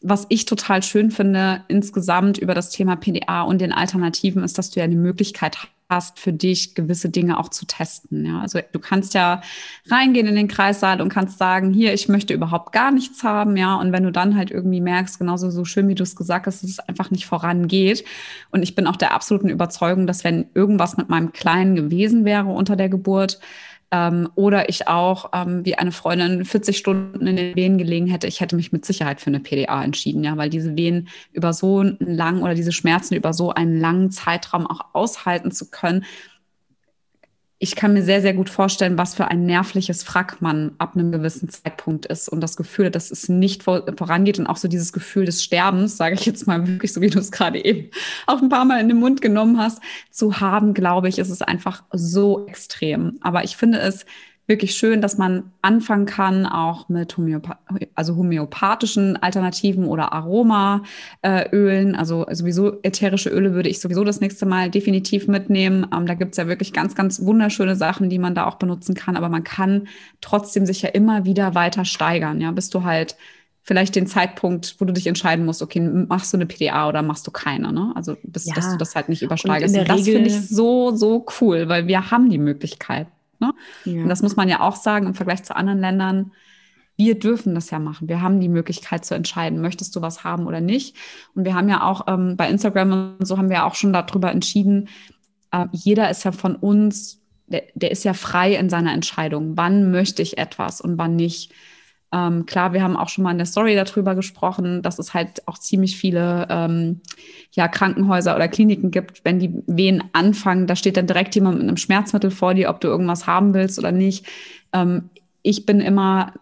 was ich total schön finde insgesamt über das Thema PDA und den Alternativen ist, dass du ja eine Möglichkeit hast, für dich gewisse Dinge auch zu testen. Ja, also du kannst ja reingehen in den Kreissaal und kannst sagen, hier, ich möchte überhaupt gar nichts haben. Ja, und wenn du dann halt irgendwie merkst, genauso so schön, wie du es gesagt hast, dass es einfach nicht vorangeht. Und ich bin auch der absoluten Überzeugung, dass wenn irgendwas mit meinem Kleinen gewesen wäre unter der Geburt, ähm, oder ich auch, ähm, wie eine Freundin 40 Stunden in den Wehen gelegen hätte, ich hätte mich mit Sicherheit für eine PDA entschieden, ja, weil diese Wehen über so einen langen oder diese Schmerzen über so einen langen Zeitraum auch aushalten zu können, ich kann mir sehr, sehr gut vorstellen, was für ein nervliches Frack man ab einem gewissen Zeitpunkt ist und das Gefühl, dass es nicht vorangeht und auch so dieses Gefühl des Sterbens, sage ich jetzt mal wirklich so, wie du es gerade eben auch ein paar Mal in den Mund genommen hast, zu haben, glaube ich, ist es einfach so extrem. Aber ich finde es wirklich schön, dass man anfangen kann, auch mit Homöopa also homöopathischen Alternativen oder Aromaölen. Also sowieso ätherische Öle würde ich sowieso das nächste Mal definitiv mitnehmen. Ähm, da gibt's ja wirklich ganz, ganz wunderschöne Sachen, die man da auch benutzen kann. Aber man kann trotzdem sich ja immer wieder weiter steigern, ja, bis du halt vielleicht den Zeitpunkt, wo du dich entscheiden musst, okay, machst du eine PDA oder machst du keine, ne? Also bis, ja. dass du das halt nicht übersteigerst. Und, und das finde ich so, so cool, weil wir haben die Möglichkeit. Ne? Ja. Und das muss man ja auch sagen im Vergleich zu anderen Ländern. Wir dürfen das ja machen. Wir haben die Möglichkeit zu entscheiden, möchtest du was haben oder nicht. Und wir haben ja auch ähm, bei Instagram und so haben wir auch schon darüber entschieden, äh, jeder ist ja von uns, der, der ist ja frei in seiner Entscheidung. Wann möchte ich etwas und wann nicht? Ähm, klar, wir haben auch schon mal in der Story darüber gesprochen, dass es halt auch ziemlich viele ähm, ja, Krankenhäuser oder Kliniken gibt, wenn die Wehen anfangen, da steht dann direkt jemand mit einem Schmerzmittel vor dir, ob du irgendwas haben willst oder nicht. Ähm, ich bin immer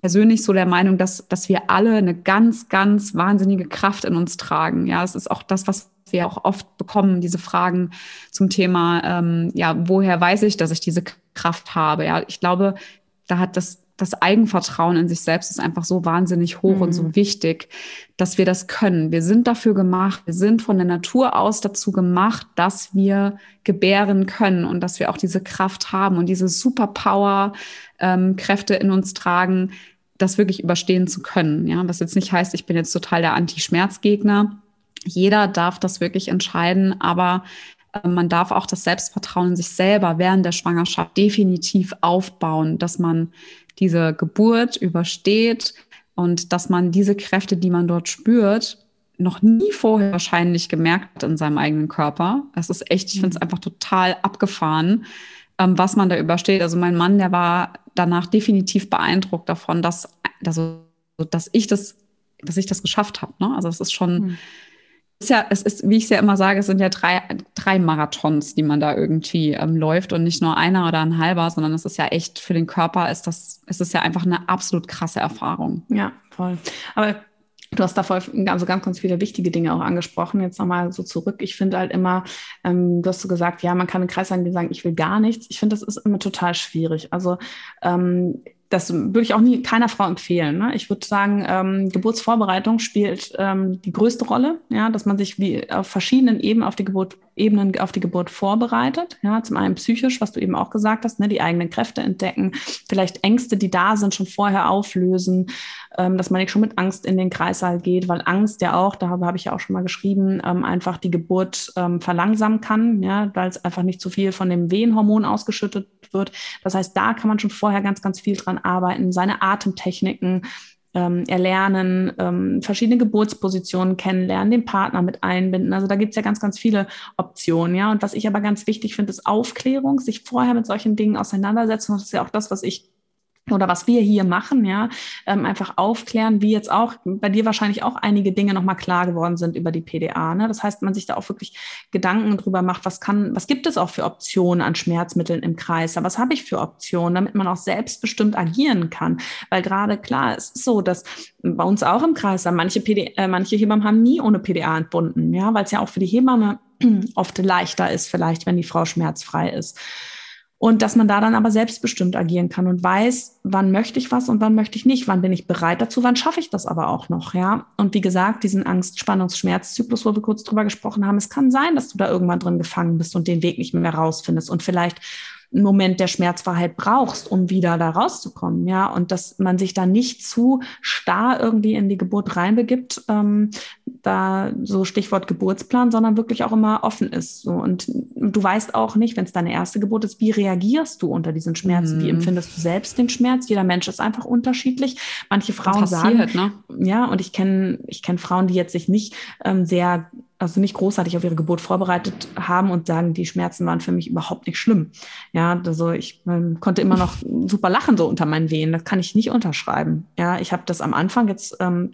persönlich so der Meinung, dass, dass wir alle eine ganz, ganz wahnsinnige Kraft in uns tragen. Ja, es ist auch das, was wir auch oft bekommen, diese Fragen zum Thema, ähm, ja, woher weiß ich, dass ich diese Kraft habe? Ja, ich glaube, da hat das das Eigenvertrauen in sich selbst ist einfach so wahnsinnig hoch mhm. und so mhm. wichtig, dass wir das können. Wir sind dafür gemacht, wir sind von der Natur aus dazu gemacht, dass wir gebären können und dass wir auch diese Kraft haben und diese Superpower-Kräfte ähm, in uns tragen, das wirklich überstehen zu können. Ja, was jetzt nicht heißt, ich bin jetzt total der Anti-Schmerzgegner. Jeder darf das wirklich entscheiden, aber äh, man darf auch das Selbstvertrauen in sich selber während der Schwangerschaft definitiv aufbauen, dass man diese Geburt übersteht und dass man diese Kräfte, die man dort spürt, noch nie vorher wahrscheinlich gemerkt hat in seinem eigenen Körper. Das ist echt, ich finde es mhm. einfach total abgefahren, ähm, was man da übersteht. Also mein Mann, der war danach definitiv beeindruckt davon, dass, also, dass ich das, dass ich das geschafft habe. Ne? Also es ist schon, mhm ist ja, es ist, wie ich es ja immer sage, es sind ja drei, drei Marathons, die man da irgendwie ähm, läuft und nicht nur einer oder ein halber, sondern es ist ja echt für den Körper ist das, ist es ja einfach eine absolut krasse Erfahrung. Ja, voll. Aber Du hast da voll, also ganz, ganz viele wichtige Dinge auch angesprochen. Jetzt nochmal so zurück. Ich finde halt immer, ähm, du hast so gesagt, ja, man kann im Kreis sagen, ich will gar nichts. Ich finde, das ist immer total schwierig. Also ähm, das würde ich auch nie keiner Frau empfehlen. Ne? Ich würde sagen, ähm, Geburtsvorbereitung spielt ähm, die größte Rolle, ja, dass man sich wie auf verschiedenen Ebenen auf die Geburt Ebenen auf die Geburt vorbereitet. Ja, zum einen psychisch, was du eben auch gesagt hast, ne, die eigenen Kräfte entdecken, vielleicht Ängste, die da sind, schon vorher auflösen, ähm, dass man nicht schon mit Angst in den Kreissaal geht, weil Angst ja auch, darüber habe ich ja auch schon mal geschrieben, ähm, einfach die Geburt ähm, verlangsamen kann, ja, weil es einfach nicht zu viel von dem Wehenhormon ausgeschüttet wird. Das heißt, da kann man schon vorher ganz, ganz viel dran arbeiten, seine Atemtechniken ähm, erlernen, ähm, verschiedene Geburtspositionen kennenlernen, den Partner mit einbinden. Also da gibt es ja ganz, ganz viele Optionen, ja. Und was ich aber ganz wichtig finde, ist Aufklärung, sich vorher mit solchen Dingen auseinandersetzen. Das ist ja auch das, was ich oder was wir hier machen, ja, ähm, einfach aufklären, wie jetzt auch bei dir wahrscheinlich auch einige Dinge nochmal klar geworden sind über die PDA. Ne? Das heißt, man sich da auch wirklich Gedanken drüber macht, was kann, was gibt es auch für Optionen an Schmerzmitteln im Kreis? Was habe ich für Optionen, damit man auch selbstbestimmt agieren kann? Weil gerade klar, es ist so, dass bei uns auch im Kreis manche, PD, äh, manche Hebammen haben nie ohne PDA entbunden, ja, weil es ja auch für die Hebamme oft leichter ist, vielleicht, wenn die Frau schmerzfrei ist. Und dass man da dann aber selbstbestimmt agieren kann und weiß, wann möchte ich was und wann möchte ich nicht, wann bin ich bereit dazu, wann schaffe ich das aber auch noch, ja. Und wie gesagt, diesen Angst, Spannungs, Schmerzzyklus, wo wir kurz drüber gesprochen haben, es kann sein, dass du da irgendwann drin gefangen bist und den Weg nicht mehr rausfindest und vielleicht einen Moment der Schmerzfreiheit brauchst, um wieder da rauszukommen, ja, und dass man sich da nicht zu starr irgendwie in die Geburt reinbegibt, ähm, da so Stichwort Geburtsplan, sondern wirklich auch immer offen ist. So. Und du weißt auch nicht, wenn es deine erste Geburt ist, wie reagierst du unter diesen Schmerzen? Mhm. Wie empfindest du selbst den Schmerz? Jeder Mensch ist einfach unterschiedlich. Manche Frauen passiert, sagen, ne? ja, und ich kenne ich kenn Frauen, die jetzt sich nicht ähm, sehr also nicht großartig auf ihre Geburt vorbereitet haben und sagen, die Schmerzen waren für mich überhaupt nicht schlimm. Ja, also ich ähm, konnte immer noch super lachen so unter meinen Wehen. Das kann ich nicht unterschreiben. Ja, ich habe das am Anfang jetzt ähm,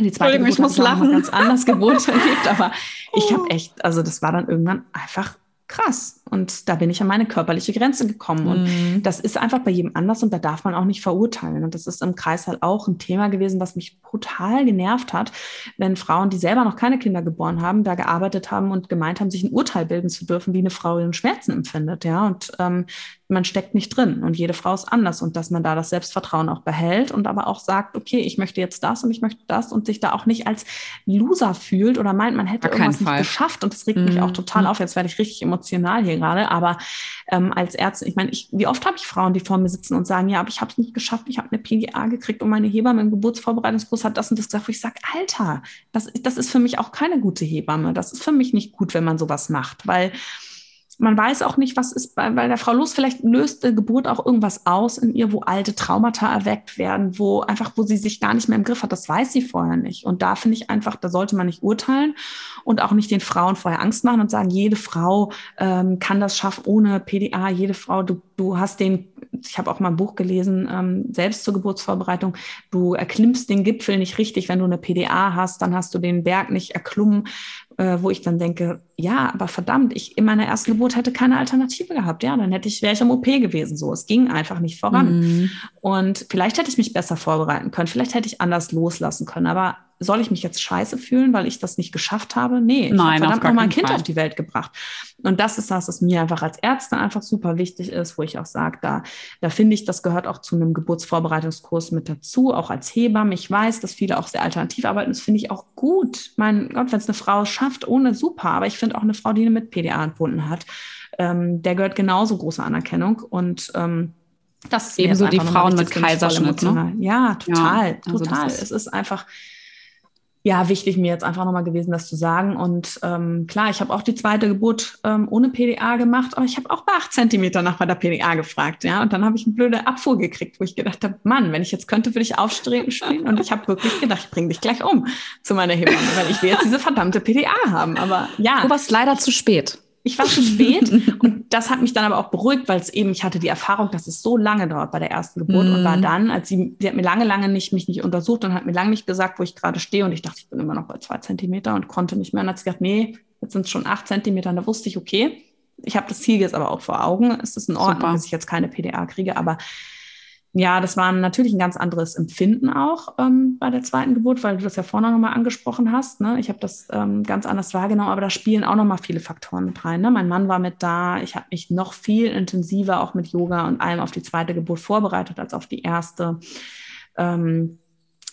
die zweite Geburt ich muss lachen. ganz anders Geburt erlebt, aber ich habe echt, also das war dann irgendwann einfach krass. Und da bin ich an meine körperliche Grenze gekommen. Und mhm. das ist einfach bei jedem anders und da darf man auch nicht verurteilen. Und das ist im Kreis halt auch ein Thema gewesen, was mich brutal genervt hat, wenn Frauen, die selber noch keine Kinder geboren haben, da gearbeitet haben und gemeint haben, sich ein Urteil bilden zu dürfen, wie eine Frau ihren Schmerzen empfindet. Ja, und ähm, man steckt nicht drin und jede Frau ist anders und dass man da das Selbstvertrauen auch behält und aber auch sagt, okay, ich möchte jetzt das und ich möchte das und sich da auch nicht als Loser fühlt oder meint, man hätte irgendwas Fall. nicht geschafft und das regt mhm. mich auch mhm. total auf. Jetzt werde ich richtig emotional hier gerade, aber ähm, als Ärztin, ich meine, ich, wie oft habe ich Frauen, die vor mir sitzen und sagen, ja, aber ich habe es nicht geschafft, ich habe eine PGA gekriegt und meine Hebamme im Geburtsvorbereitungskurs hat das und das gesagt, wo ich sage, Alter, das, das ist für mich auch keine gute Hebamme. Das ist für mich nicht gut, wenn man sowas macht, weil man weiß auch nicht, was ist bei, bei der Frau los. Vielleicht löst die Geburt auch irgendwas aus in ihr, wo alte Traumata erweckt werden, wo einfach, wo sie sich gar nicht mehr im Griff hat. Das weiß sie vorher nicht. Und da finde ich einfach, da sollte man nicht urteilen und auch nicht den Frauen vorher Angst machen und sagen, jede Frau ähm, kann das schaffen ohne PDA. Jede Frau, du, du hast den, ich habe auch mal ein Buch gelesen, ähm, selbst zur Geburtsvorbereitung, du erklimmst den Gipfel nicht richtig, wenn du eine PDA hast, dann hast du den Berg nicht erklommen äh, wo ich dann denke, ja, aber verdammt, ich in meiner ersten Geburt hätte keine Alternative gehabt. Ja, dann hätte ich, wäre ich im OP gewesen. So, es ging einfach nicht voran. Mhm. Und vielleicht hätte ich mich besser vorbereiten können, vielleicht hätte ich anders loslassen können, aber soll ich mich jetzt scheiße fühlen, weil ich das nicht geschafft habe? Nee, ich habe verdammt noch mal ein Kind Fall. auf die Welt gebracht. Und das ist das, was mir einfach als Ärztin einfach super wichtig ist, wo ich auch sage, da, da finde ich, das gehört auch zu einem Geburtsvorbereitungskurs mit dazu, auch als Hebamme. Ich weiß, dass viele auch sehr alternativ arbeiten. Das finde ich auch gut. Mein Gott, wenn es eine Frau schafft, ohne super. Aber ich finde auch eine Frau, die mit PDA entbunden hat, ähm, der gehört genauso große Anerkennung. Und ähm, das ist ebenso die Frauen mit Kaiserschnitt. Ne? Ja, total, ja, also total. Es ist einfach ja, wichtig mir jetzt einfach nochmal gewesen, das zu sagen. Und ähm, klar, ich habe auch die zweite Geburt ähm, ohne PDA gemacht, aber ich habe auch bei acht Zentimeter nach bei der PDA gefragt, ja. Und dann habe ich eine blöde Abfuhr gekriegt, wo ich gedacht habe, Mann, wenn ich jetzt könnte, würde ich aufstehen. Und ich habe wirklich gedacht, ich bringe dich gleich um zu meiner Hebamme, weil ich will jetzt diese verdammte PDA haben. Aber ja. Du warst leider zu spät ich war zu spät und das hat mich dann aber auch beruhigt, weil es eben, ich hatte die Erfahrung, dass es so lange dauert bei der ersten Geburt mm. und war mhm. dann, als sie, sie hat mir lange, lange nicht, mich nicht untersucht und hat mir lange nicht gesagt, wo ich gerade stehe und ich dachte, ich bin immer noch bei zwei Zentimeter und konnte nicht mehr und hat sie gesagt, nee, jetzt sind es schon acht Zentimeter und da wusste ich, okay, ich habe das Ziel jetzt aber auch vor Augen, es ist in Ordnung, Super. dass ich jetzt keine PDA kriege, aber ja, das war natürlich ein ganz anderes Empfinden auch ähm, bei der zweiten Geburt, weil du das ja vorne nochmal angesprochen hast. Ne? Ich habe das ähm, ganz anders wahrgenommen, aber da spielen auch nochmal viele Faktoren mit rein. Ne? Mein Mann war mit da, ich habe mich noch viel intensiver auch mit Yoga und allem auf die zweite Geburt vorbereitet als auf die erste. Ähm,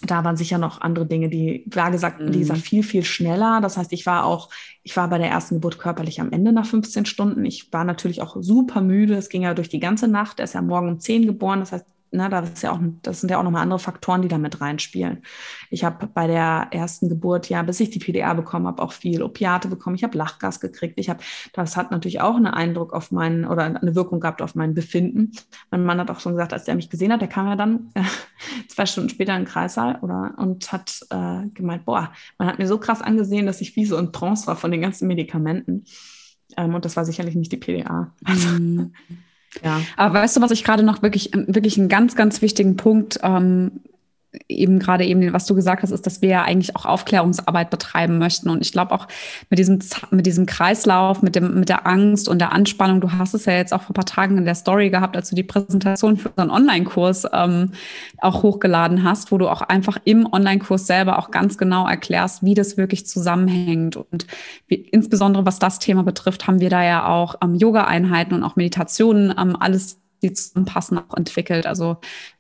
da waren sicher noch andere Dinge, die war gesagt, mhm. gesagt, viel, viel schneller. Das heißt, ich war auch, ich war bei der ersten Geburt körperlich am Ende nach 15 Stunden. Ich war natürlich auch super müde. Es ging ja durch die ganze Nacht. Er ist ja morgen um 10 geboren. Das heißt, na, ne, das, ist ja auch, das sind ja auch nochmal andere Faktoren, die da mit reinspielen. Ich habe bei der ersten Geburt, ja, bis ich die PDA bekommen habe, auch viel Opiate bekommen. Ich habe Lachgas gekriegt. Ich habe, das hat natürlich auch einen Eindruck auf meinen oder eine Wirkung gehabt auf mein Befinden. Mein Mann hat auch schon gesagt, als er mich gesehen hat, der kam ja dann äh, zwei Stunden später in den Kreissaal oder, und hat äh, gemeint, boah, man hat mir so krass angesehen, dass ich wie so in Trance war von den ganzen Medikamenten. Ähm, und das war sicherlich nicht die PDA. Also, mhm. Ja. Aber weißt du, was ich gerade noch wirklich, wirklich einen ganz, ganz wichtigen Punkt ähm, eben gerade eben, was du gesagt hast, ist, dass wir ja eigentlich auch Aufklärungsarbeit betreiben möchten. Und ich glaube auch mit diesem, mit diesem Kreislauf, mit dem, mit der Angst und der Anspannung, du hast es ja jetzt auch vor ein paar Tagen in der Story gehabt, als du die Präsentation für unseren Online-Kurs ähm, auch hochgeladen hast, wo du auch einfach im Online-Kurs selber auch ganz genau erklärst, wie das wirklich zusammenhängt. Und wie, insbesondere was das Thema betrifft, haben wir da ja auch ähm, Yoga-Einheiten und auch Meditationen, ähm, alles die zusammenpassen, auch entwickelt. Also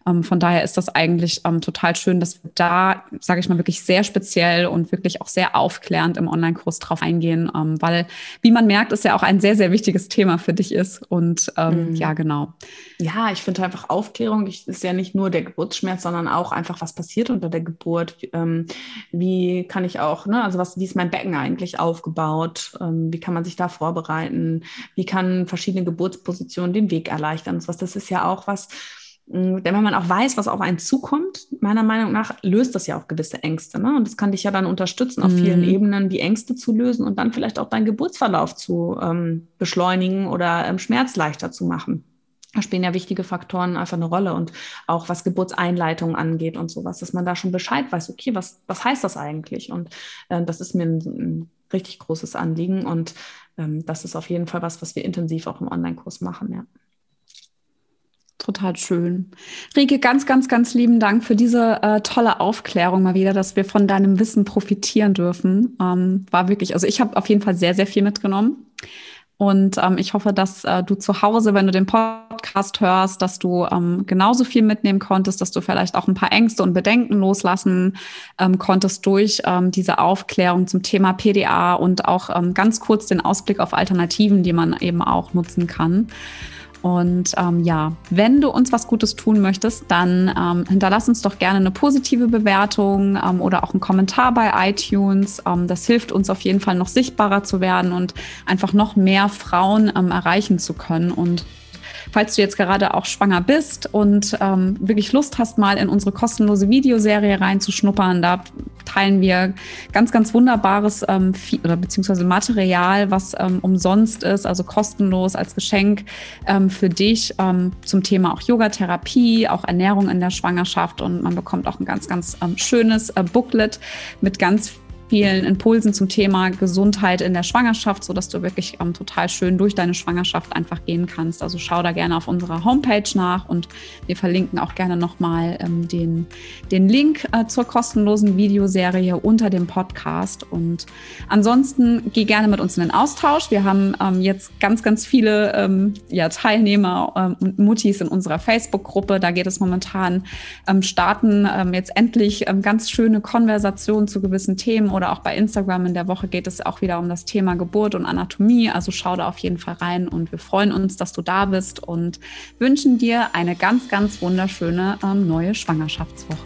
ähm, von daher ist das eigentlich ähm, total schön, dass wir da, sage ich mal, wirklich sehr speziell und wirklich auch sehr aufklärend im Online-Kurs drauf eingehen, ähm, weil, wie man merkt, ist ja auch ein sehr, sehr wichtiges Thema für dich ist. Und ähm, mhm. ja, genau. Ja, ich finde einfach Aufklärung ich, ist ja nicht nur der Geburtsschmerz, sondern auch einfach, was passiert unter der Geburt. Ähm, wie kann ich auch, ne, also was, wie ist mein Becken eigentlich aufgebaut? Ähm, wie kann man sich da vorbereiten? Wie kann verschiedene Geburtspositionen den Weg erleichtern? Und was, das ist ja auch was, denn wenn man auch weiß, was auf einen zukommt, meiner Meinung nach löst das ja auch gewisse Ängste. Ne? Und das kann dich ja dann unterstützen, auf mhm. vielen Ebenen die Ängste zu lösen und dann vielleicht auch deinen Geburtsverlauf zu ähm, beschleunigen oder ähm, Schmerz leichter zu machen. Da spielen ja wichtige Faktoren einfach eine Rolle und auch was Geburtseinleitung angeht und sowas, dass man da schon Bescheid weiß, okay, was, was heißt das eigentlich? Und äh, das ist mir ein, ein richtig großes Anliegen und ähm, das ist auf jeden Fall was, was wir intensiv auch im Online-Kurs machen, ja total schön. Rike, ganz, ganz, ganz lieben Dank für diese äh, tolle Aufklärung mal wieder, dass wir von deinem Wissen profitieren dürfen. Ähm, war wirklich, also ich habe auf jeden Fall sehr, sehr viel mitgenommen. Und ähm, ich hoffe, dass äh, du zu Hause, wenn du den Podcast hörst, dass du ähm, genauso viel mitnehmen konntest, dass du vielleicht auch ein paar Ängste und Bedenken loslassen ähm, konntest durch ähm, diese Aufklärung zum Thema PDA und auch ähm, ganz kurz den Ausblick auf Alternativen, die man eben auch nutzen kann. Und ähm, ja, wenn du uns was Gutes tun möchtest, dann ähm, hinterlass uns doch gerne eine positive Bewertung ähm, oder auch einen Kommentar bei iTunes. Ähm, das hilft uns auf jeden Fall noch sichtbarer zu werden und einfach noch mehr Frauen ähm, erreichen zu können. Und falls du jetzt gerade auch schwanger bist und ähm, wirklich Lust hast, mal in unsere kostenlose Videoserie reinzuschnuppern, da teilen wir ganz, ganz wunderbares ähm, oder beziehungsweise Material, was ähm, umsonst ist, also kostenlos als Geschenk ähm, für dich ähm, zum Thema auch Yogatherapie, auch Ernährung in der Schwangerschaft. Und man bekommt auch ein ganz, ganz ähm, schönes äh, Booklet mit ganz vielen Impulsen zum Thema Gesundheit in der Schwangerschaft, sodass du wirklich ähm, total schön durch deine Schwangerschaft einfach gehen kannst. Also schau da gerne auf unserer Homepage nach und wir verlinken auch gerne nochmal ähm, den, den Link äh, zur kostenlosen Videoserie unter dem Podcast. Und ansonsten geh gerne mit uns in den Austausch. Wir haben ähm, jetzt ganz, ganz viele ähm, ja, Teilnehmer ähm, und Muttis in unserer Facebook-Gruppe. Da geht es momentan ähm, starten jetzt endlich ganz schöne Konversationen zu gewissen Themen oder auch bei Instagram in der Woche geht es auch wieder um das Thema Geburt und Anatomie. Also schau da auf jeden Fall rein und wir freuen uns, dass du da bist und wünschen dir eine ganz, ganz wunderschöne ähm, neue Schwangerschaftswoche.